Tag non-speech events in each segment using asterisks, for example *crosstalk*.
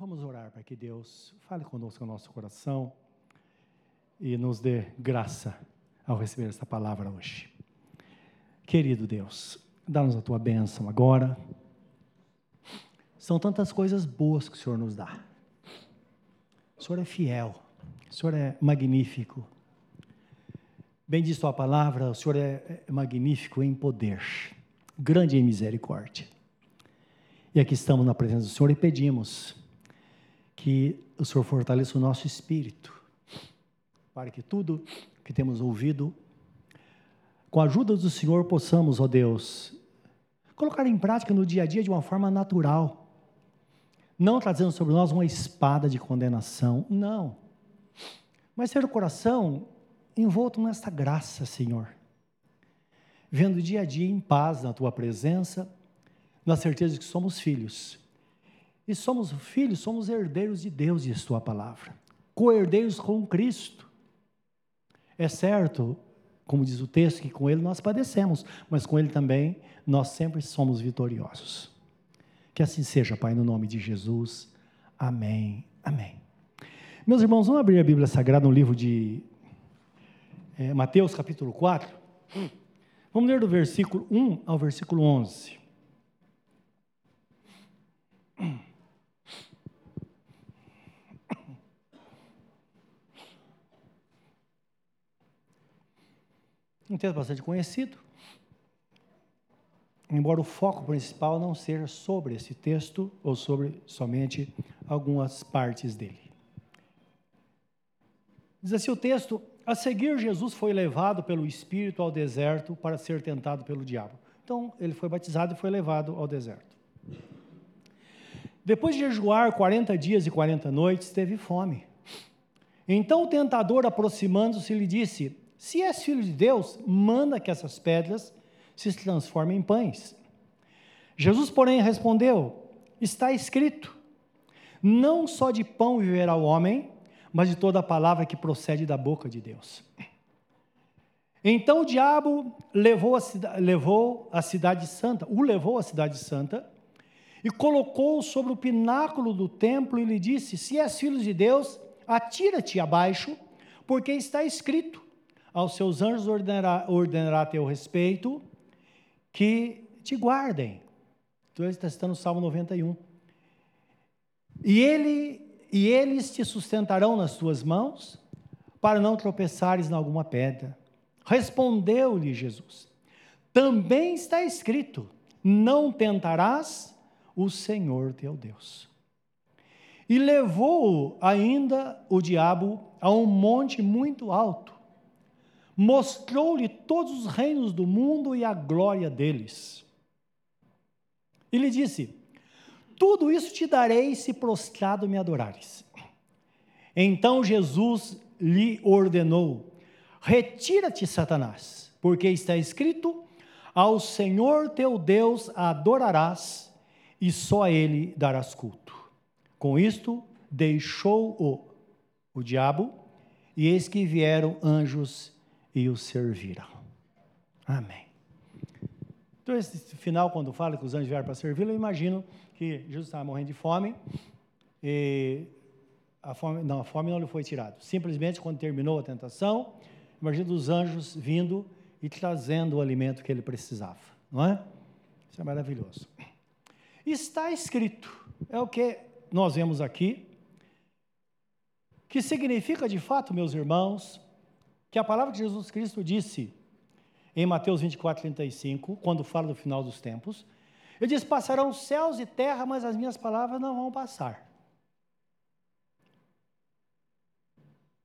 Vamos orar para que Deus fale conosco no nosso coração e nos dê graça ao receber esta palavra hoje. Querido Deus, dá-nos a tua bênção agora. São tantas coisas boas que o Senhor nos dá. O Senhor é fiel, o Senhor é magnífico. Bendiz tua palavra, o Senhor é, é magnífico em poder, grande em misericórdia. E aqui estamos na presença do Senhor e pedimos que o Senhor fortaleça o nosso espírito, para que tudo que temos ouvido, com a ajuda do Senhor, possamos, ó Deus, colocar em prática no dia a dia de uma forma natural, não trazendo sobre nós uma espada de condenação, não, mas ter o coração envolto nesta graça, Senhor, vendo dia a dia em paz na tua presença, na certeza de que somos filhos e somos filhos, somos herdeiros de Deus e de Sua palavra, co-herdeiros com Cristo. É certo, como diz o texto, que com Ele nós padecemos, mas com Ele também nós sempre somos vitoriosos. Que assim seja, Pai, no nome de Jesus. Amém. Amém. Meus irmãos, vamos abrir a Bíblia Sagrada no livro de é, Mateus, capítulo 4. Vamos ler do versículo 1 ao versículo 11. Um texto bastante conhecido, embora o foco principal não seja sobre esse texto ou sobre somente algumas partes dele. Diz assim o texto: A seguir, Jesus foi levado pelo Espírito ao deserto para ser tentado pelo diabo. Então, ele foi batizado e foi levado ao deserto. Depois de jejuar 40 dias e 40 noites, teve fome. Então o tentador, aproximando-se, lhe disse: se és filho de Deus, manda que essas pedras se transformem em pães. Jesus, porém, respondeu: Está escrito: Não só de pão viverá o homem, mas de toda a palavra que procede da boca de Deus. Então o diabo levou a, levou a cidade santa, o levou à cidade santa, e colocou sobre o pináculo do templo e lhe disse: Se és filho de Deus, atira-te abaixo, porque está escrito: aos seus anjos ordenará, ordenará a teu respeito que te guardem. Então ele está citando o Salmo 91. E, ele, e eles te sustentarão nas tuas mãos, para não tropeçares em alguma pedra. Respondeu-lhe Jesus: Também está escrito: Não tentarás o Senhor teu Deus. E levou ainda o diabo a um monte muito alto mostrou-lhe todos os reinos do mundo e a glória deles. E lhe disse: Tudo isso te darei se prostrado me adorares. Então Jesus lhe ordenou: Retira-te, Satanás, porque está escrito: Ao Senhor teu Deus adorarás e só a ele darás culto. Com isto, deixou o, o diabo, e eis que vieram anjos e o serviram. Amém. Então, esse final, quando fala que os anjos vieram para servi-lo, eu imagino que Jesus estava morrendo de fome e a fome, não, a fome não lhe foi tirada. Simplesmente, quando terminou a tentação, imagina os anjos vindo e trazendo o alimento que ele precisava, não é? Isso é maravilhoso. Está escrito, é o que nós vemos aqui, que significa de fato, meus irmãos, que a palavra que Jesus Cristo disse em Mateus 24, 35, quando fala do final dos tempos, ele diz: Passarão céus e terra, mas as minhas palavras não vão passar.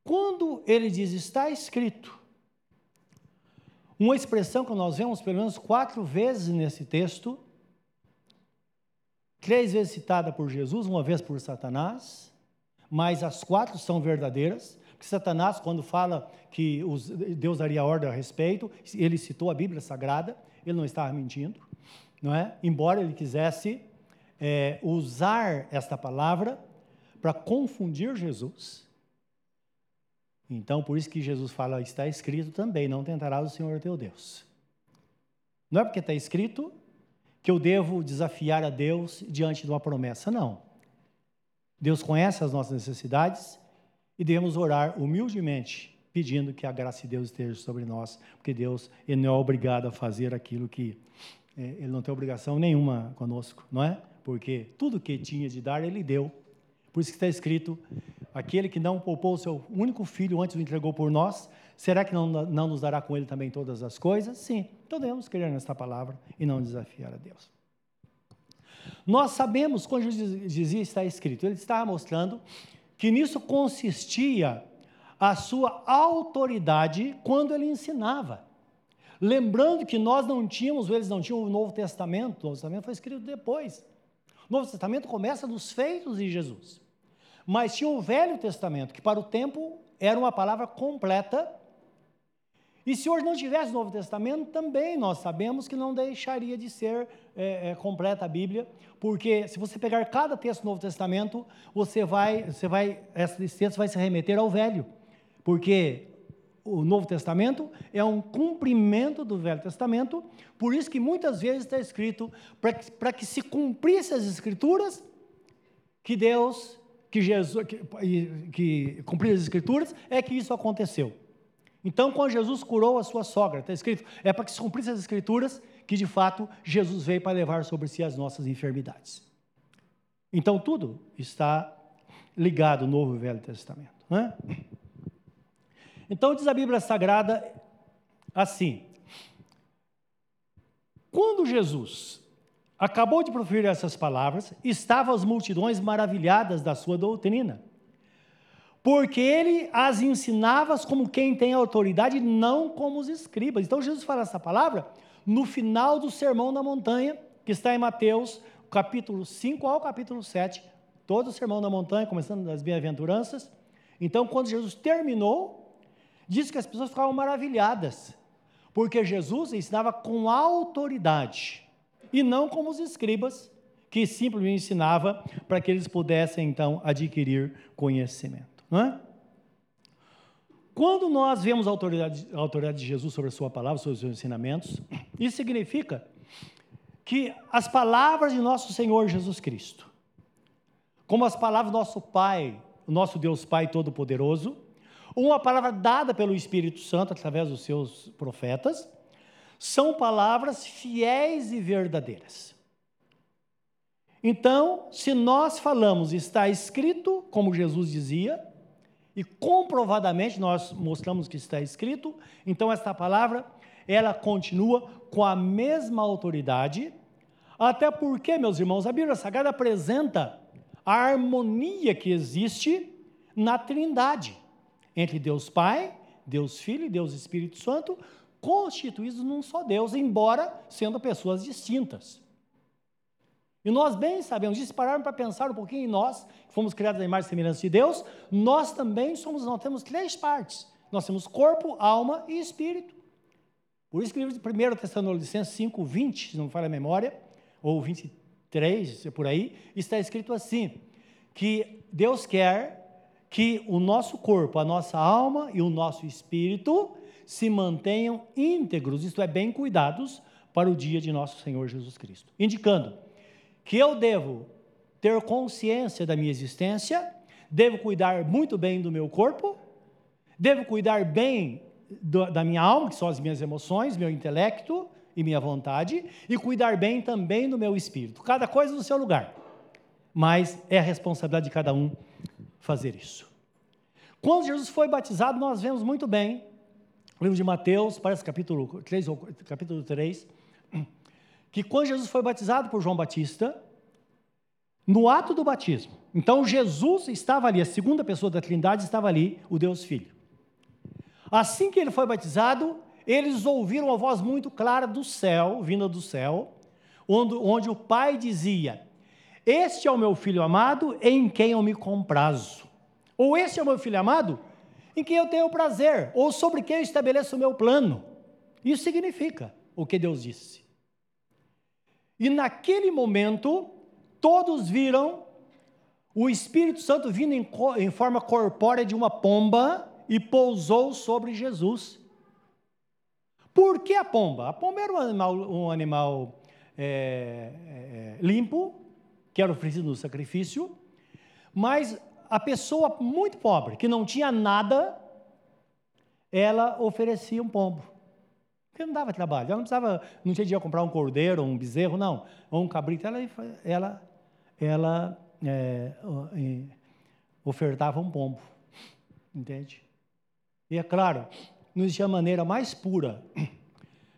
Quando ele diz está escrito, uma expressão que nós vemos pelo menos quatro vezes nesse texto, três vezes citada por Jesus, uma vez por Satanás, mas as quatro são verdadeiras. Satanás, quando fala que os, Deus daria ordem a respeito, ele citou a Bíblia Sagrada, ele não estava mentindo, não é? Embora ele quisesse é, usar esta palavra para confundir Jesus. Então, por isso que Jesus fala, está escrito também, não tentarás o Senhor teu Deus. Não é porque está escrito que eu devo desafiar a Deus diante de uma promessa, não. Deus conhece as nossas necessidades e devemos orar humildemente, pedindo que a graça de Deus esteja sobre nós, porque Deus ele não é obrigado a fazer aquilo que é, ele não tem obrigação nenhuma conosco, não é? Porque tudo que tinha de dar ele deu. Por isso que está escrito: aquele que não poupou o seu único filho antes o entregou por nós, será que não, não nos dará com ele também todas as coisas? Sim. Então devemos crer nesta palavra e não desafiar a Deus. Nós sabemos, quando Jesus dizia está escrito, ele estava mostrando que nisso consistia a sua autoridade quando ele ensinava. Lembrando que nós não tínhamos, eles não tinham o Novo Testamento, o Novo Testamento foi escrito depois. O Novo Testamento começa dos feitos de Jesus. Mas tinha o Velho Testamento, que para o tempo era uma palavra completa. E se hoje não tivesse o Novo Testamento, também nós sabemos que não deixaria de ser é, é, completa a Bíblia, porque se você pegar cada texto do Novo Testamento, você vai, você vai, esse texto vai se remeter ao Velho, porque o Novo Testamento é um cumprimento do Velho Testamento, por isso que muitas vezes está escrito para que, que se cumprisse as Escrituras, que Deus, que Jesus, que, que cumprir as Escrituras, é que isso aconteceu. Então, quando Jesus curou a sua sogra, está escrito, é para que se cumprisse as Escrituras, que de fato Jesus veio para levar sobre si as nossas enfermidades. Então, tudo está ligado no Novo e Velho Testamento. Não é? Então diz a Bíblia Sagrada assim: quando Jesus acabou de proferir essas palavras, estavam as multidões maravilhadas da sua doutrina, porque ele as ensinava como quem tem autoridade, não como os escribas. Então Jesus fala essa palavra no final do Sermão da Montanha, que está em Mateus, capítulo 5 ao capítulo 7, todo o Sermão da Montanha, começando das bem-aventuranças. Então, quando Jesus terminou, Diz que as pessoas ficavam maravilhadas, porque Jesus ensinava com autoridade, e não como os escribas, que simplesmente ensinava para que eles pudessem então adquirir conhecimento. Não é? Quando nós vemos a autoridade, a autoridade de Jesus sobre a sua palavra, sobre os seus ensinamentos, isso significa que as palavras de nosso Senhor Jesus Cristo, como as palavras do nosso Pai, nosso Deus Pai Todo-Poderoso, uma palavra dada pelo Espírito Santo através dos seus profetas, são palavras fiéis e verdadeiras. Então, se nós falamos está escrito, como Jesus dizia, e comprovadamente nós mostramos que está escrito, então esta palavra, ela continua com a mesma autoridade, até porque, meus irmãos, a Bíblia Sagrada apresenta a harmonia que existe na Trindade entre Deus Pai, Deus Filho e Deus Espírito Santo, constituídos num só Deus, embora sendo pessoas distintas. E nós bem sabemos disso, para pensar um pouquinho em nós, que fomos criados à imagem e semelhança de Deus, nós também somos, nós temos três partes. Nós temos corpo, alma e espírito. Por isso que o livro de 1 Tessalonicenses 5, 20, se não me falha a memória, ou 23, por aí, está escrito assim, que Deus quer que o nosso corpo, a nossa alma e o nosso espírito se mantenham íntegros, isto é, bem cuidados, para o dia de nosso Senhor Jesus Cristo. Indicando que eu devo ter consciência da minha existência, devo cuidar muito bem do meu corpo, devo cuidar bem do, da minha alma, que são as minhas emoções, meu intelecto e minha vontade, e cuidar bem também do meu espírito. Cada coisa no seu lugar. Mas é a responsabilidade de cada um fazer isso. Quando Jesus foi batizado, nós vemos muito bem, no livro de Mateus, parece capítulo 3, capítulo 3, que quando Jesus foi batizado por João Batista, no ato do batismo, então Jesus estava ali, a segunda pessoa da Trindade estava ali, o Deus Filho. Assim que ele foi batizado, eles ouviram uma voz muito clara do céu, vinda do céu, onde, onde o Pai dizia: Este é o meu filho amado, em quem eu me comprazo. Ou esse é o meu filho amado, em quem eu tenho prazer, ou sobre quem eu estabeleço o meu plano. Isso significa o que Deus disse. E naquele momento, todos viram o Espírito Santo vindo em, em forma corpórea de uma pomba e pousou sobre Jesus. Por que a pomba? A pomba era um animal, um animal é, é, limpo, que era oferecido no sacrifício, Mas a pessoa muito pobre, que não tinha nada, ela oferecia um pombo. Porque não dava trabalho, ela não precisava, não tinha dinheiro comprar um cordeiro, um bezerro, não, ou um cabrito, ela, ela, ela é, ofertava um pombo, entende? E é claro, não existia maneira mais pura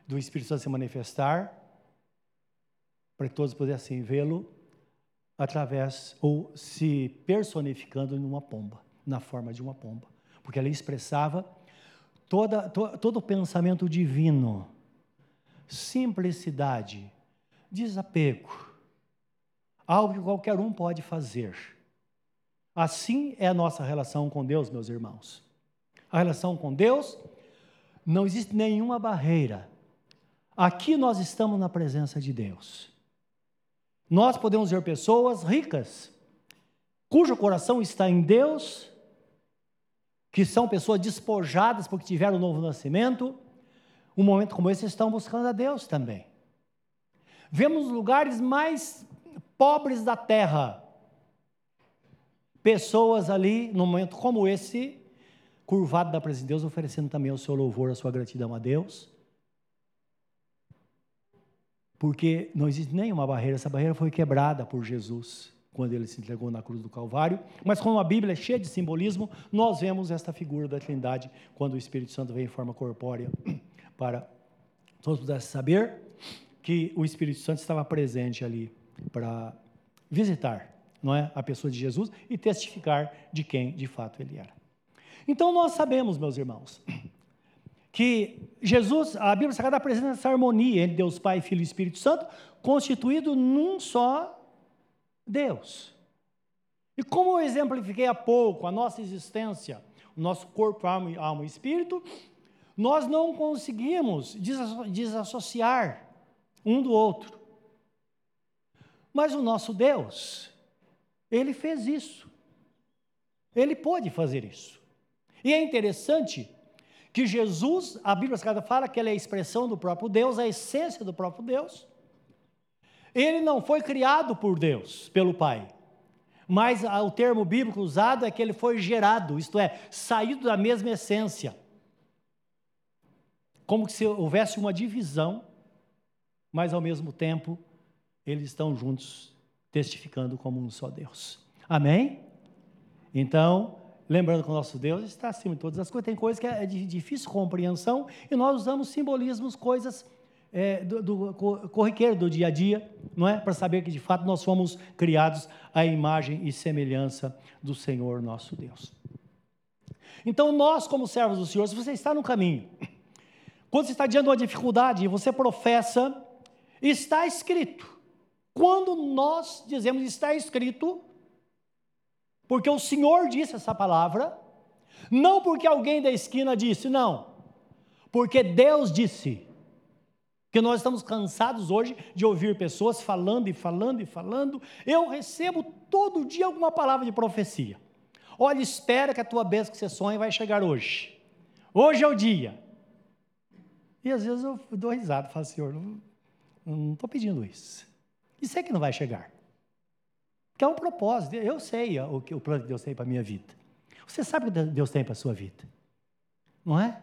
do Espírito Santo se manifestar, para que todos pudessem vê-lo, através, ou se personificando numa pomba, na forma de uma pomba, porque ela expressava toda, to, todo pensamento divino, simplicidade, desapego, algo que qualquer um pode fazer. Assim é a nossa relação com Deus, meus irmãos. A relação com Deus, não existe nenhuma barreira. Aqui nós estamos na presença de Deus. Nós podemos ver pessoas ricas, cujo coração está em Deus, que são pessoas despojadas porque tiveram um novo nascimento, um momento como esse estão buscando a Deus também. Vemos lugares mais pobres da terra, pessoas ali, num momento como esse, curvado da presença de Deus, oferecendo também o seu louvor, a sua gratidão a Deus. Porque não existe nenhuma barreira, essa barreira foi quebrada por Jesus quando ele se entregou na cruz do Calvário. Mas como a Bíblia é cheia de simbolismo, nós vemos esta figura da Trindade quando o Espírito Santo vem em forma corpórea *clears throat* para todos pudessem saber que o Espírito Santo estava presente ali para visitar, não é, a pessoa de Jesus e testificar de quem de fato ele era. Então nós sabemos, meus irmãos, *clears throat* que Jesus, a Bíblia Sagrada apresenta essa harmonia entre Deus Pai, Filho e Espírito Santo, constituído num só Deus. E como eu exemplifiquei há pouco a nossa existência, o nosso corpo, alma, alma e espírito, nós não conseguimos desassociar um do outro. Mas o nosso Deus, ele fez isso. Ele pôde fazer isso. E é interessante que Jesus, a Bíblia Sagrada fala que ele é a expressão do próprio Deus, a essência do próprio Deus. Ele não foi criado por Deus, pelo Pai. Mas o termo bíblico usado é que ele foi gerado, isto é, saído da mesma essência. Como se houvesse uma divisão, mas ao mesmo tempo eles estão juntos, testificando como um só Deus. Amém? Então, lembrando que o nosso Deus está acima de todas as coisas, tem coisas que é de difícil compreensão e nós usamos simbolismos, coisas é, do, do corriqueiro do dia a dia, não é? Para saber que de fato nós fomos criados à imagem e semelhança do Senhor nosso Deus. Então, nós, como servos do Senhor, se você está no caminho, quando você está diante de uma dificuldade e você professa, está escrito. Quando nós dizemos está escrito, porque o Senhor disse essa palavra, não porque alguém da esquina disse, não, porque Deus disse. Porque nós estamos cansados hoje de ouvir pessoas falando e falando e falando. Eu recebo todo dia alguma palavra de profecia. Olha, espera que a tua bênção que você sonha vai chegar hoje. Hoje é o dia. E às vezes eu dou risada, falo, Senhor, não estou pedindo isso. E sei que não vai chegar. Que é um propósito. Eu sei o que o plano de Deus tem para a minha vida. Você sabe o que Deus tem para a sua vida. Não é?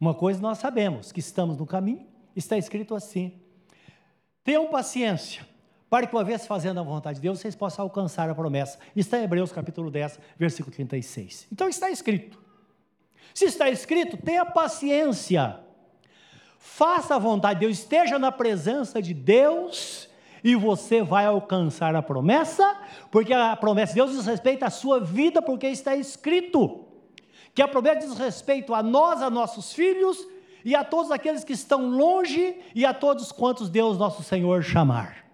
Uma coisa nós sabemos, que estamos no caminho, está escrito assim: Tenham paciência, para que uma vez fazendo a vontade de Deus, vocês possam alcançar a promessa. Está em Hebreus capítulo 10, versículo 36. Então está escrito. Se está escrito, tenha paciência. Faça a vontade de Deus, esteja na presença de Deus e você vai alcançar a promessa, porque a promessa de Deus diz respeito à sua vida, porque está escrito que a promessa diz respeito a nós, a nossos filhos e a todos aqueles que estão longe e a todos quantos Deus nosso Senhor chamar.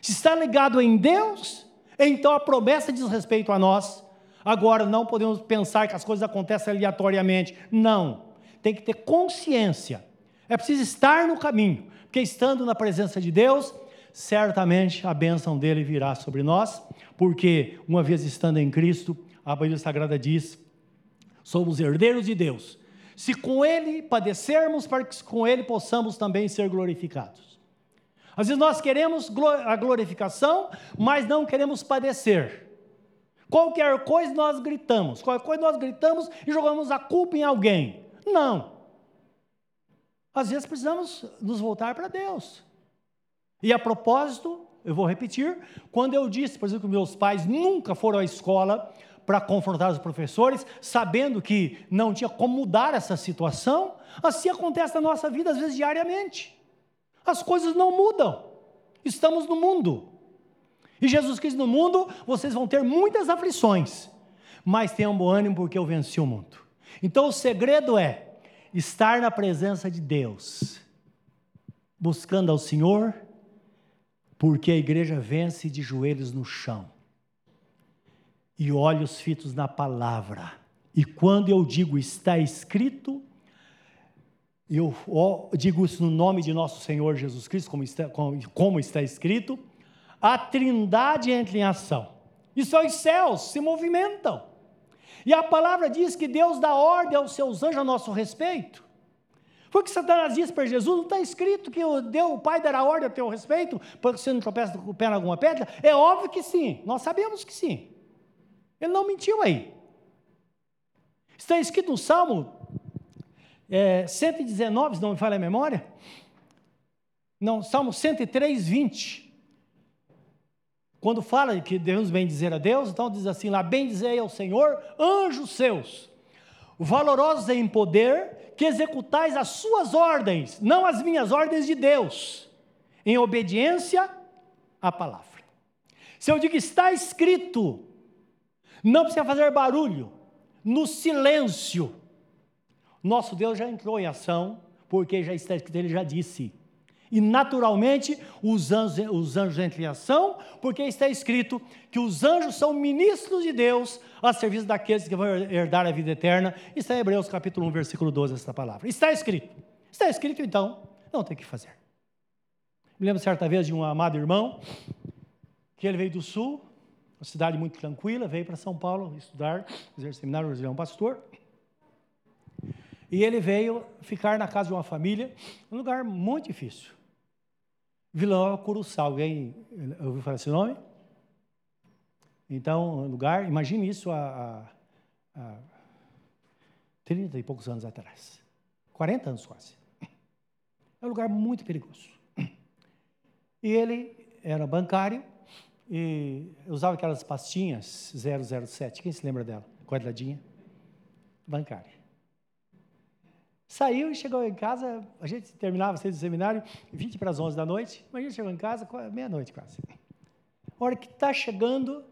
Se está ligado em Deus, então a promessa diz respeito a nós. Agora, não podemos pensar que as coisas acontecem aleatoriamente. Não. Tem que ter consciência. É preciso estar no caminho, porque estando na presença de Deus, certamente a bênção dele virá sobre nós, porque uma vez estando em Cristo, a Bíblia Sagrada diz: somos herdeiros de Deus se com ele padecermos, para que com ele possamos também ser glorificados. Às vezes nós queremos a glorificação, mas não queremos padecer. Qualquer coisa nós gritamos, qualquer coisa nós gritamos e jogamos a culpa em alguém. Não. Às vezes precisamos nos voltar para Deus. E a propósito, eu vou repetir, quando eu disse, por exemplo, que meus pais nunca foram à escola para confrontar os professores, sabendo que não tinha como mudar essa situação, assim acontece na nossa vida, às vezes diariamente. As coisas não mudam. Estamos no mundo. E Jesus Cristo no mundo, vocês vão ter muitas aflições, mas tenham bom ânimo porque eu venci o mundo. Então o segredo é estar na presença de Deus, buscando ao Senhor, porque a igreja vence de joelhos no chão e olhos fitos na palavra. E quando eu digo está escrito, eu digo isso no nome de nosso Senhor Jesus Cristo, como está, como está escrito, a trindade entra em ação. E só os céus se movimentam. E a palavra diz que Deus dá ordem aos seus anjos a nosso respeito. Foi o que Satanás disse para Jesus, não está escrito que o, Deus, o Pai dará ordem a teu respeito, para que você não tropece o pé em alguma pedra? É óbvio que sim, nós sabemos que sim. Ele não mentiu aí. Está escrito no Salmo é, 119, se não me falha a memória. Não, Salmo 103, 20. Quando fala que devemos bem dizer a Deus, então diz assim lá: bem dizer ao Senhor, anjos seus, valorosos em poder, que executais as suas ordens, não as minhas ordens de Deus, em obediência à palavra. Se eu digo está escrito, não precisa fazer barulho, no silêncio. Nosso Deus já entrou em ação, porque já está escrito, ele já disse. E naturalmente os anjos, os anjos entram em ação, porque está escrito que os anjos são ministros de Deus a serviço daqueles que vão herdar a vida eterna. Está em Hebreus capítulo 1, versículo 12, essa palavra. Está escrito. Está escrito, então, não tem que fazer. Me lembro certa vez de um amado irmão, que ele veio do sul, uma cidade muito tranquila, veio para São Paulo estudar, fazer seminário, ele é um pastor. E ele veio ficar na casa de uma família, um lugar muito difícil. Vila Nova Curuçá. Alguém ouviu falar esse nome? Então, lugar, imagine isso há, há, há 30 e poucos anos atrás. 40 anos quase. É um lugar muito perigoso. E ele era bancário e usava aquelas pastinhas 007. Quem se lembra dela? Quadradinha. Bancária. Saiu e chegou em casa, a gente terminava o seminário 20 para as 11 da noite, mas a gente chegou em casa meia-noite quase. A hora que está chegando,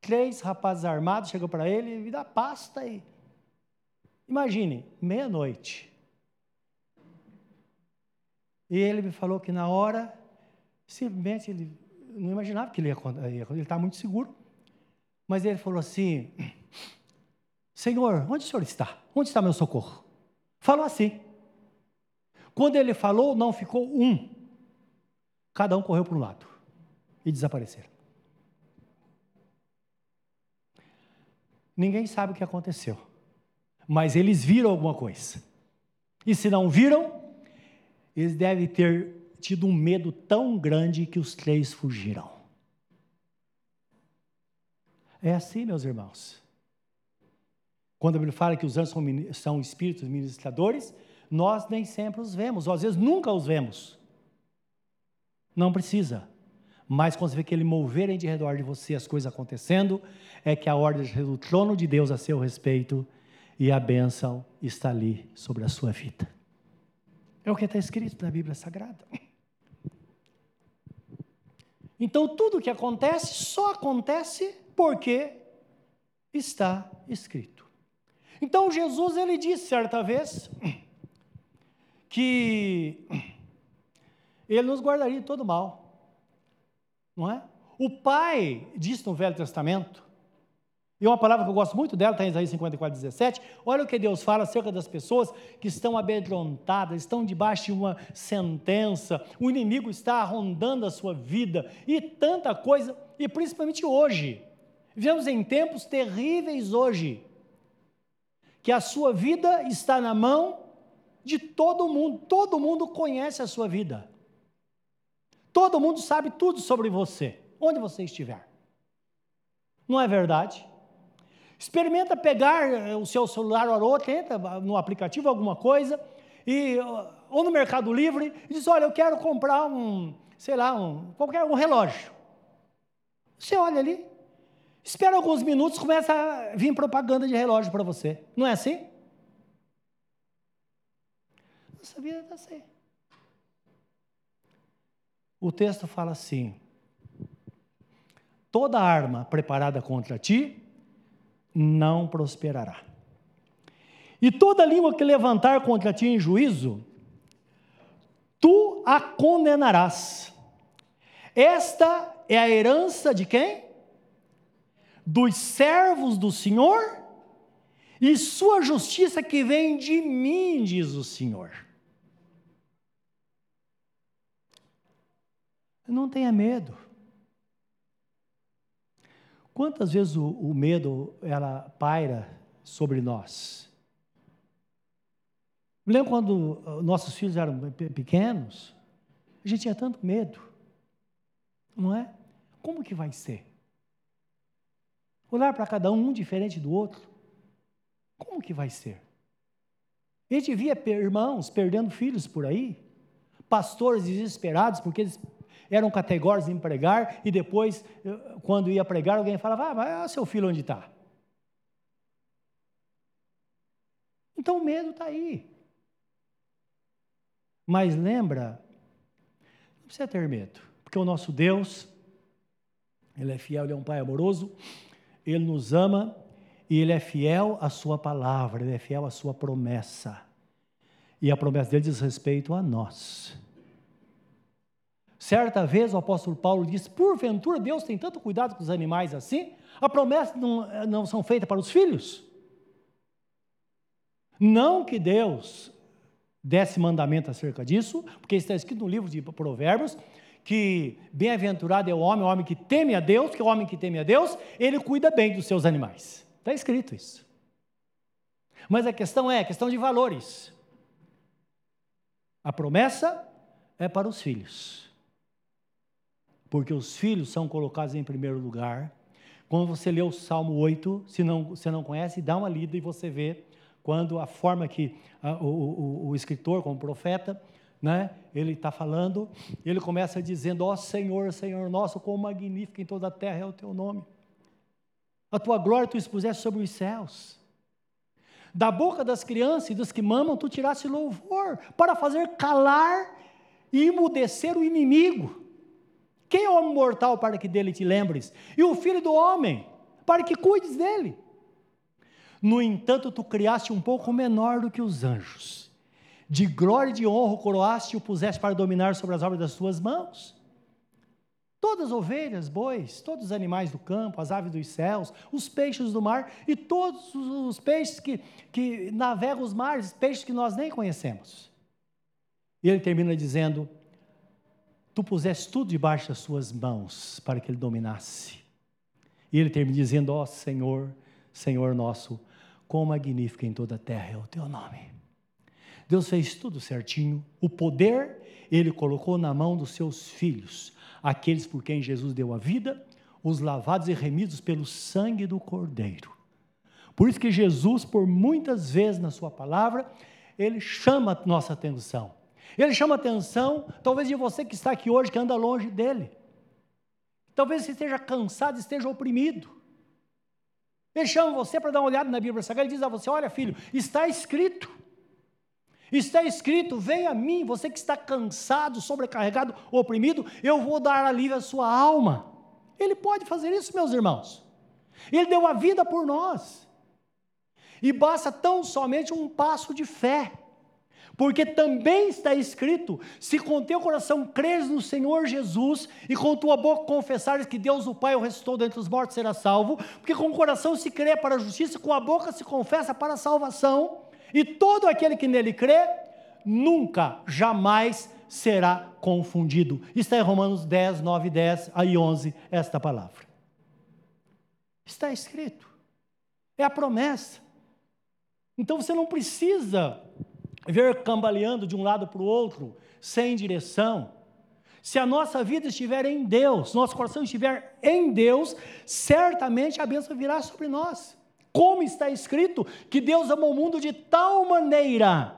três rapazes armados chegou para ele, me dá pasta aí. Imagine, meia-noite. E ele me falou que na hora, simplesmente ele não imaginava que ele ia, ele estava muito seguro. Mas ele falou assim: Senhor, onde o senhor está? Onde está meu socorro? Falou assim. Quando ele falou, não ficou um. Cada um correu para um lado e desapareceram. Ninguém sabe o que aconteceu, mas eles viram alguma coisa. E se não viram, eles devem ter tido um medo tão grande que os três fugiram. É assim, meus irmãos. Quando a Bíblia fala que os anjos são espíritos ministradores, nós nem sempre os vemos, ou às vezes nunca os vemos. Não precisa. Mas quando você vê que ele moverem de redor de você as coisas acontecendo, é que a ordem do trono de Deus a seu respeito e a bênção está ali sobre a sua vida. É o que está escrito na Bíblia Sagrada. Então tudo o que acontece só acontece porque está escrito. Então Jesus ele disse certa vez que ele nos guardaria de todo mal, não é? O Pai disse no Velho Testamento, e uma palavra que eu gosto muito dela está em Isaías 54, 17. Olha o que Deus fala acerca das pessoas que estão amedrontadas, estão debaixo de uma sentença, o inimigo está rondando a sua vida, e tanta coisa, e principalmente hoje. Vivemos em tempos terríveis hoje que a sua vida está na mão de todo mundo. Todo mundo conhece a sua vida. Todo mundo sabe tudo sobre você, onde você estiver. Não é verdade? Experimenta pegar eh, o seu celular ou tenta no aplicativo alguma coisa e ou no Mercado Livre e diz: "Olha, eu quero comprar um, sei lá, um qualquer um relógio". Você olha ali, espera alguns minutos, começa a vir propaganda de relógio para você. Não é assim? Nossa vida está assim. O texto fala assim: toda arma preparada contra ti não prosperará. E toda língua que levantar contra ti em juízo, tu a condenarás. Esta é a herança de quem? Dos servos do Senhor, e sua justiça que vem de mim, diz o Senhor. Não tenha medo. Quantas vezes o, o medo ela paira sobre nós? Me lembro quando ah, nossos filhos eram pequenos, a gente tinha tanto medo, não é? Como que vai ser? Olhar para cada um, um diferente do outro, como que vai ser? A gente via irmãos perdendo filhos por aí, pastores desesperados porque eles eram categóricos em pregar, e depois, quando ia pregar, alguém falava: Ah, mas seu filho onde está? Então o medo está aí. Mas lembra, não precisa ter medo, porque o nosso Deus, Ele é fiel, Ele é um Pai amoroso, Ele nos ama e Ele é fiel à Sua palavra, Ele é fiel à Sua promessa. E a promessa dele diz respeito a nós. Certa vez o apóstolo Paulo disse: Porventura Deus tem tanto cuidado com os animais assim? A promessa não, não são feitas para os filhos? Não que Deus desse mandamento acerca disso, porque está escrito no livro de Provérbios que bem-aventurado é o homem, o homem que teme a Deus, que o homem que teme a Deus, ele cuida bem dos seus animais. Está escrito isso. Mas a questão é, a questão de valores. A promessa é para os filhos porque os filhos são colocados em primeiro lugar. Quando você lê o Salmo 8, se não, você não conhece, dá uma lida e você vê quando a forma que a, o, o, o, escritor, como profeta, né, ele está falando, ele começa dizendo: Ó oh, Senhor, Senhor nosso, quão magnífico em toda a terra é o teu nome. A tua glória tu expuseste sobre os céus. Da boca das crianças e dos que mamam, tu tiraste louvor, para fazer calar e emudecer o inimigo. Quem é o homem mortal para que dele te lembres? E o filho do homem, para que cuides dele. No entanto, tu criaste um pouco menor do que os anjos. De glória e de honra o coroaste e o puseste para dominar sobre as obras das tuas mãos. Todas as ovelhas, bois, todos os animais do campo, as aves dos céus, os peixes do mar e todos os peixes que, que navegam os mares, peixes que nós nem conhecemos. E ele termina dizendo: tu puseste tudo debaixo das suas mãos para que ele dominasse. E ele termina dizendo: Ó oh, Senhor, Senhor nosso, quão magnífico em toda a terra é o teu nome. Deus fez tudo certinho. O poder ele colocou na mão dos seus filhos, aqueles por quem Jesus deu a vida, os lavados e remidos pelo sangue do Cordeiro. Por isso que Jesus, por muitas vezes na sua palavra, ele chama a nossa atenção. Ele chama atenção, talvez de você que está aqui hoje, que anda longe dele. Talvez você esteja cansado, esteja oprimido. Ele chama você para dar uma olhada na Bíblia Sagrada e diz a você: Olha, filho, está escrito. Está escrito: Venha a mim, você que está cansado, sobrecarregado, oprimido, eu vou dar alívio à sua alma. Ele pode fazer isso, meus irmãos. Ele deu a vida por nós. E basta tão somente um passo de fé. Porque também está escrito: se com teu coração creres no Senhor Jesus e com tua boca confessares que Deus o Pai o ressuscitou dentre os mortos, será salvo. Porque com o coração se crê para a justiça, com a boca se confessa para a salvação. E todo aquele que nele crê, nunca, jamais será confundido. Está em Romanos 10, 9, 10 e 11, esta palavra. Está escrito. É a promessa. Então você não precisa ver cambaleando de um lado para o outro, sem direção. Se a nossa vida estiver em Deus, nosso coração estiver em Deus, certamente a bênção virá sobre nós. Como está escrito que Deus amou o mundo de tal maneira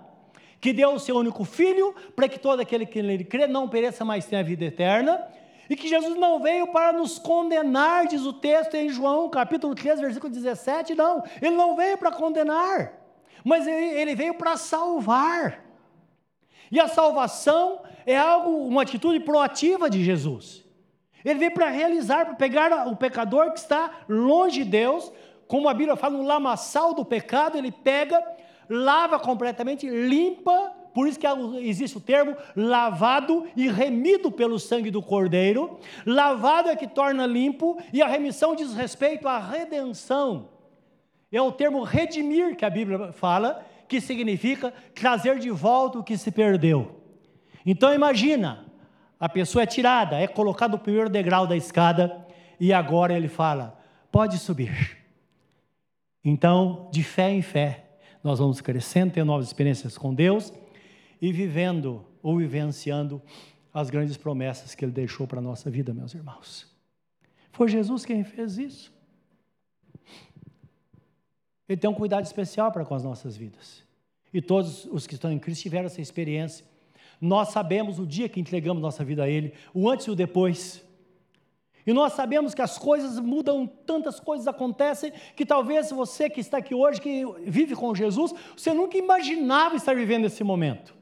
que deu o seu único filho, para que todo aquele que nele crê não pereça, mas tenha vida eterna, e que Jesus não veio para nos condenar, diz o texto em João, capítulo 3, versículo 17, não, ele não veio para condenar, mas ele, veio para salvar. E a salvação é algo, uma atitude proativa de Jesus. Ele veio para realizar, para pegar o pecador que está longe de Deus, como a Bíblia fala, no lamaçal do pecado, ele pega, lava completamente, limpa, por isso que existe o termo lavado e remido pelo sangue do Cordeiro. Lavado é que torna limpo, e a remissão diz respeito à redenção. É o termo redimir que a Bíblia fala, que significa trazer de volta o que se perdeu. Então imagina, a pessoa é tirada, é colocada no primeiro degrau da escada, e agora ele fala: pode subir. Então, de fé em fé, nós vamos crescendo, tendo novas experiências com Deus e vivendo ou vivenciando as grandes promessas que Ele deixou para a nossa vida, meus irmãos. Foi Jesus quem fez isso. Ele tem um cuidado especial para com as nossas vidas. E todos os que estão em Cristo tiveram essa experiência. Nós sabemos o dia que entregamos nossa vida a Ele, o antes e o depois. E nós sabemos que as coisas mudam, tantas coisas acontecem, que talvez você que está aqui hoje, que vive com Jesus, você nunca imaginava estar vivendo esse momento.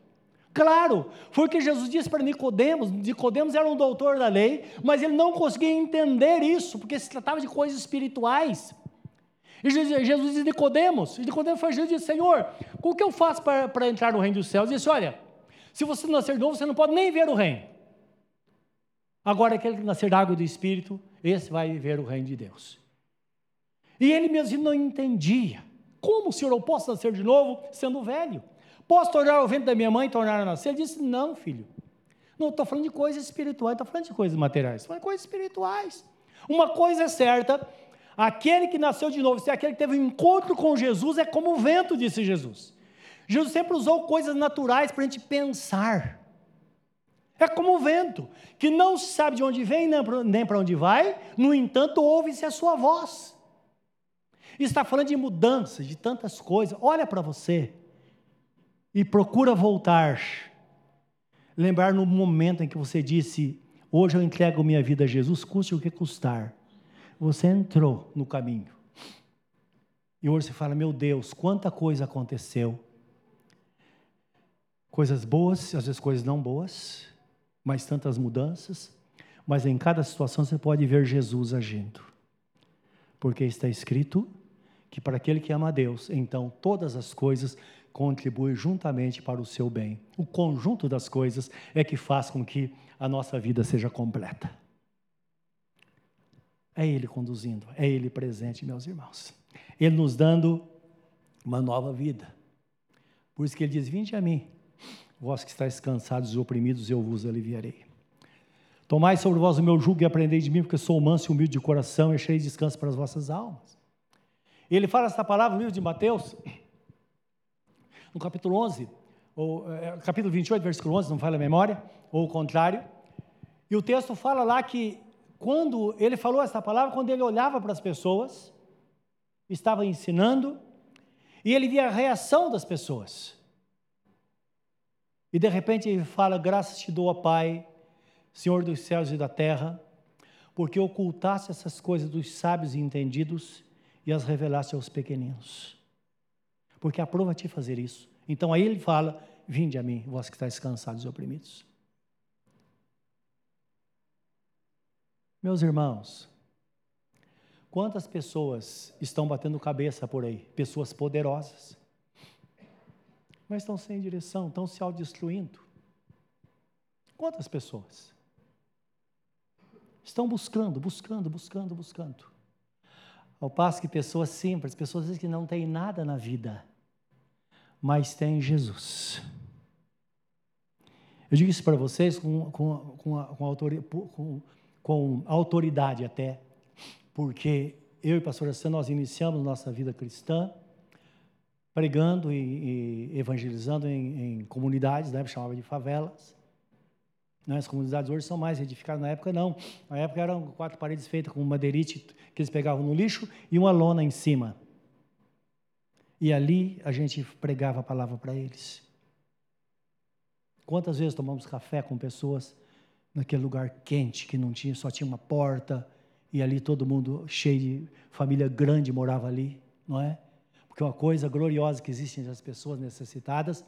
Claro, foi o que Jesus disse para Nicodemos. Nicodemos era um doutor da lei, mas ele não conseguia entender isso, porque se tratava de coisas espirituais. E Jesus disse Nicodemos, e Nicodemos foi Jesus e disse, Senhor, o que eu faço para, para entrar no reino dos céus? Ele disse, olha, se você nascer novo, você não pode nem ver o reino. Agora, aquele que nascer da água do Espírito, esse vai ver o reino de Deus. E ele mesmo não entendia. Como, Senhor, eu posso nascer de novo sendo velho? Posso tornar o vento da minha mãe e tornar a nascer? Ele disse, não, filho. Não estou falando de coisas espirituais, estou falando de coisas materiais. Estou falando de coisas espirituais. Uma coisa é certa, aquele que nasceu de novo, se é aquele que teve um encontro com Jesus, é como o vento, disse Jesus. Jesus sempre usou coisas naturais para a gente pensar. É como o vento, que não sabe de onde vem nem para onde vai, no entanto, ouve-se a sua voz. Está falando de mudanças, de tantas coisas. Olha para você e procura voltar. Lembrar no momento em que você disse: Hoje eu entrego minha vida a Jesus, custe o que custar. Você entrou no caminho. E hoje você fala: Meu Deus, quanta coisa aconteceu. Coisas boas, às vezes coisas não boas, mas tantas mudanças. Mas em cada situação você pode ver Jesus agindo. Porque está escrito que para aquele que ama a Deus, então todas as coisas contribui juntamente para o seu bem. O conjunto das coisas é que faz com que a nossa vida seja completa. É Ele conduzindo, é Ele presente, meus irmãos. Ele nos dando uma nova vida. Por isso que Ele diz: Vinde a mim, vós que estáis cansados e oprimidos, eu vos aliviarei. Tomai sobre vós o meu jugo e aprendei de mim, porque sou manso e humilde de coração e achei descanso para as vossas almas. Ele fala essa palavra no livro de Mateus, no capítulo 11, ou é, capítulo 28, versículo 11, não fala a memória, ou o contrário. E o texto fala lá que quando ele falou essa palavra, quando ele olhava para as pessoas, estava ensinando, e ele via a reação das pessoas. E de repente ele fala: Graças te dou, a Pai, Senhor dos céus e da terra, porque ocultaste essas coisas dos sábios e entendidos e as revelaste aos pequeninos porque aprova te fazer isso. Então aí ele fala: Vinde a mim, vós que estáis cansados e oprimidos. Meus irmãos, quantas pessoas estão batendo cabeça por aí? Pessoas poderosas, mas estão sem direção, estão se autodestruindo. Quantas pessoas? Estão buscando, buscando, buscando, buscando. Ao passo que pessoas simples, pessoas que não têm nada na vida, mas tem Jesus. Eu digo isso para vocês com, com, com, com, autoridade, com, com autoridade até, porque eu e a pastora Sam, nós iniciamos nossa vida cristã pregando e, e evangelizando em, em, comunidades, né, chamava de favelas. Né? As comunidades hoje são mais edificadas, na época não. Na época eram quatro paredes feitas com madeirite que eles pegavam no lixo e uma lona em cima. E ali a gente pregava a palavra para eles. Quantas vezes tomamos café com pessoas naquele lugar quente que não tinha, só tinha uma porta e ali todo mundo cheio de família grande morava ali, não é? Porque é uma coisa gloriosa que existe entre as pessoas necessitadas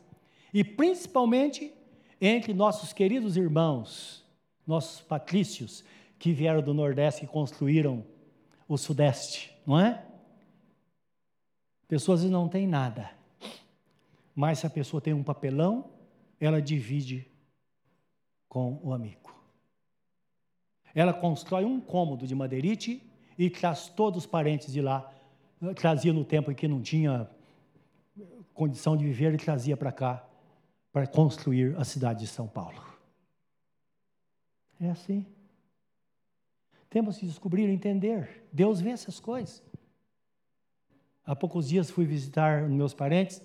e principalmente entre nossos queridos irmãos, nossos patrícios que vieram do Nordeste e construíram o Sudeste, não é? Pessoas não têm nada, mas se a pessoa tem um papelão, ela divide com o amigo. Ela constrói um cômodo de madeirite e traz todos os parentes de lá. Trazia no tempo em que não tinha condição de viver e trazia para cá para construir a cidade de São Paulo. É assim. Temos que descobrir, entender. Deus vê essas coisas. Há poucos dias fui visitar meus parentes,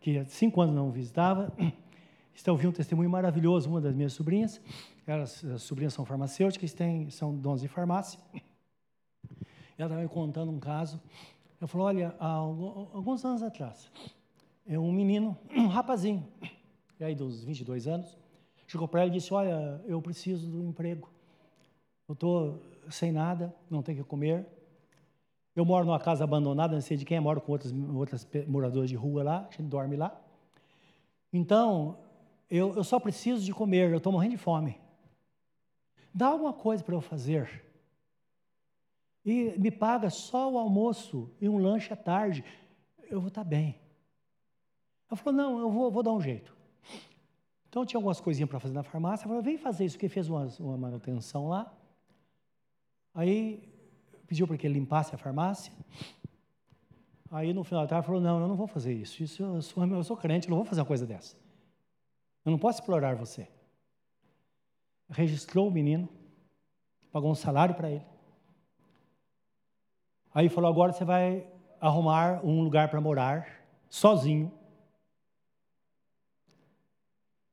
que há cinco anos não visitava. *clears throat* Está ouvindo um testemunho maravilhoso, uma das minhas sobrinhas. Elas, as sobrinhas são farmacêuticas, têm, são donas de farmácia. Ela estava me contando um caso. Eu falei, olha, há alguns anos atrás, é um menino, *clears throat* um rapazinho, aí dos 22 anos, chegou para ela e disse: Olha, eu preciso do emprego. Eu estou sem nada, não tenho que comer. Eu moro numa casa abandonada, não sei de quem, moro com outras, outras moradores de rua lá, a gente dorme lá. Então, eu, eu só preciso de comer, eu estou morrendo de fome. Dá alguma coisa para eu fazer. E me paga só o almoço e um lanche à tarde. Eu vou estar tá bem. Ela falou: Não, eu vou, vou dar um jeito. Então tinha algumas coisinhas para fazer na farmácia. Falou, vem fazer isso, que fez uma, uma manutenção lá. Aí pediu para que ele limpasse a farmácia. Aí no final da tarde falou, não, eu não vou fazer isso. Isso eu sou, eu sou crente, eu não vou fazer uma coisa dessa. Eu não posso explorar você. Registrou o menino, pagou um salário para ele. Aí falou, agora você vai arrumar um lugar para morar, sozinho,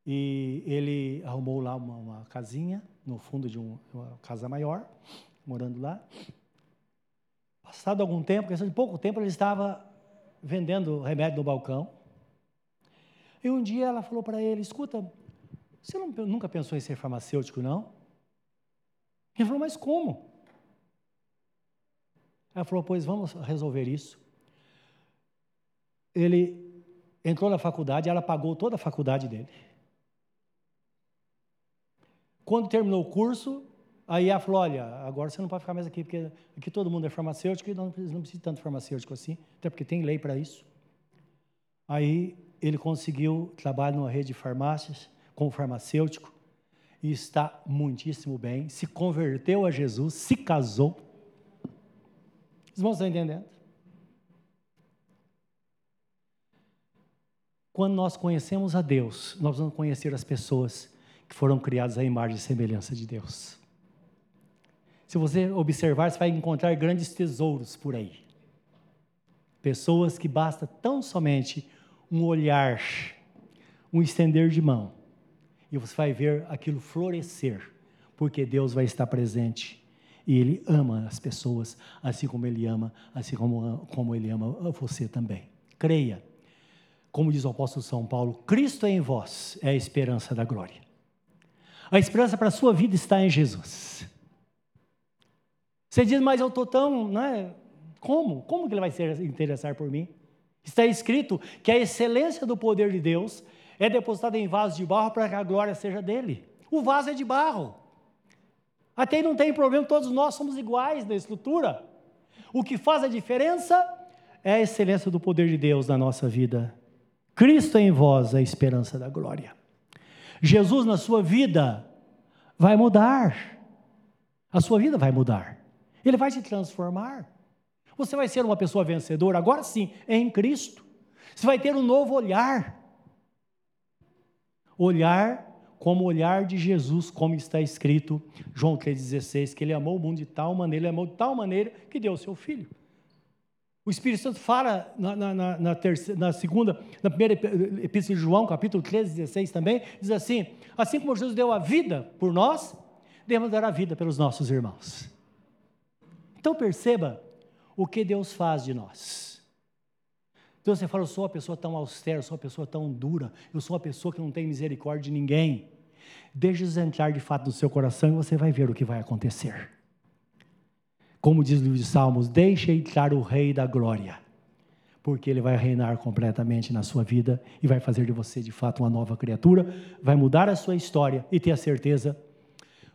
e ele arrumou lá uma, uma casinha no fundo de um, uma casa maior, morando lá. Passado algum tempo, questão de pouco tempo, ele estava vendendo remédio no balcão. E um dia ela falou para ele: Escuta, você não, nunca pensou em ser farmacêutico, não? Ele falou: Mas como? Ela falou: Pois vamos resolver isso. Ele entrou na faculdade, ela pagou toda a faculdade dele. Quando terminou o curso, aí ela falou: Olha, agora você não pode ficar mais aqui, porque aqui todo mundo é farmacêutico e não, não precisa de tanto farmacêutico assim, até porque tem lei para isso. Aí ele conseguiu trabalho numa rede de farmácias como farmacêutico e está muitíssimo bem. Se converteu a Jesus, se casou. Os irmãos estão entendendo? Quando nós conhecemos a Deus, nós vamos conhecer as pessoas que foram criados à imagem e semelhança de Deus. Se você observar, você vai encontrar grandes tesouros por aí. Pessoas que basta tão somente um olhar, um estender de mão, e você vai ver aquilo florescer, porque Deus vai estar presente. E Ele ama as pessoas, assim como Ele ama, assim como, como Ele ama você também. Creia. Como diz o apóstolo São Paulo, Cristo é em vós é a esperança da glória. A esperança para a sua vida está em Jesus. Você diz, mas eu estou tão. Né? Como? Como que ele vai se interessar por mim? Está escrito que a excelência do poder de Deus é depositada em vasos de barro para que a glória seja dele. O vaso é de barro. Até não tem problema, todos nós somos iguais na estrutura. O que faz a diferença é a excelência do poder de Deus na nossa vida. Cristo é em vós, a esperança da glória. Jesus na sua vida vai mudar. A sua vida vai mudar. Ele vai se transformar. Você vai ser uma pessoa vencedora, agora sim, em Cristo. Você vai ter um novo olhar. Olhar como olhar de Jesus, como está escrito, João 3,16, que ele amou o mundo de tal maneira, ele amou de tal maneira que deu o seu filho. O Espírito Santo fala na, na, na, terceira, na segunda, na primeira epístola de João, capítulo 13, 16 também, diz assim: assim como Jesus deu a vida por nós, devemos dar a vida pelos nossos irmãos. Então perceba o que Deus faz de nós. Então você fala, eu sou uma pessoa tão austera, eu sou uma pessoa tão dura, eu sou uma pessoa que não tem misericórdia de ninguém. Deixe Jesus entrar de fato no seu coração e você vai ver o que vai acontecer. Como diz o livro de Salmos, deixe entrar o Rei da Glória, porque ele vai reinar completamente na sua vida e vai fazer de você de fato uma nova criatura, vai mudar a sua história e ter a certeza,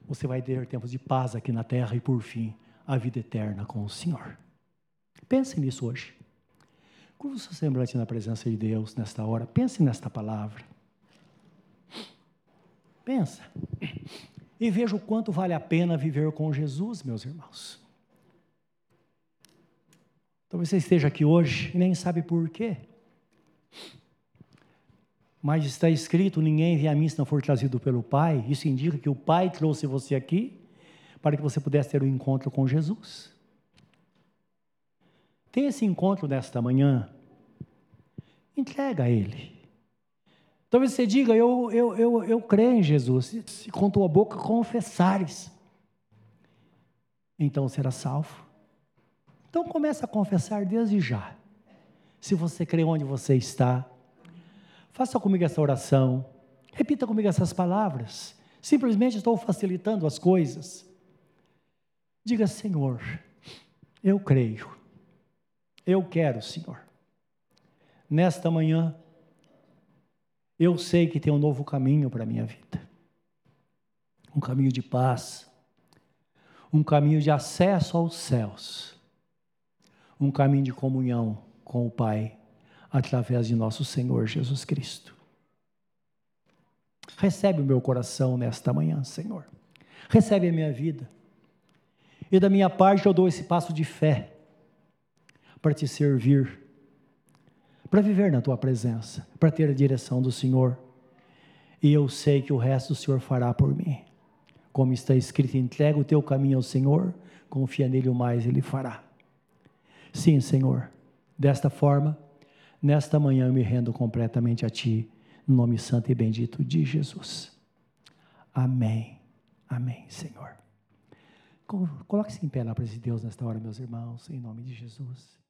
você vai ter tempos de paz aqui na terra e por fim, a vida eterna com o Senhor. Pense nisso hoje. Curva o seu semblante na presença de Deus nesta hora. Pense nesta palavra. Pensa. E veja o quanto vale a pena viver com Jesus, meus irmãos. Talvez você esteja aqui hoje e nem sabe por quê. Mas está escrito: ninguém vem a mim se não for trazido pelo Pai. Isso indica que o Pai trouxe você aqui para que você pudesse ter um encontro com Jesus. Tem esse encontro nesta manhã, entrega a Ele. Talvez você diga, eu, eu, eu, eu creio em Jesus, se com tua boca confessares, então será salvo. Então comece a confessar desde já. Se você crê onde você está, faça comigo essa oração, repita comigo essas palavras. Simplesmente estou facilitando as coisas. Diga, Senhor, eu creio, eu quero, Senhor. Nesta manhã, eu sei que tem um novo caminho para a minha vida. Um caminho de paz, um caminho de acesso aos céus um caminho de comunhão com o Pai através de nosso Senhor Jesus Cristo. Recebe o meu coração nesta manhã, Senhor. Recebe a minha vida. E da minha parte eu dou esse passo de fé para te servir, para viver na tua presença, para ter a direção do Senhor. E eu sei que o resto o Senhor fará por mim. Como está escrito, entrega o teu caminho ao Senhor, confia nele o mais ele fará. Sim, Senhor. Desta forma, nesta manhã eu me rendo completamente a Ti, no nome santo e bendito de Jesus. Amém. Amém, Senhor. Coloque-se em pé na presença de Deus nesta hora, meus irmãos, em nome de Jesus.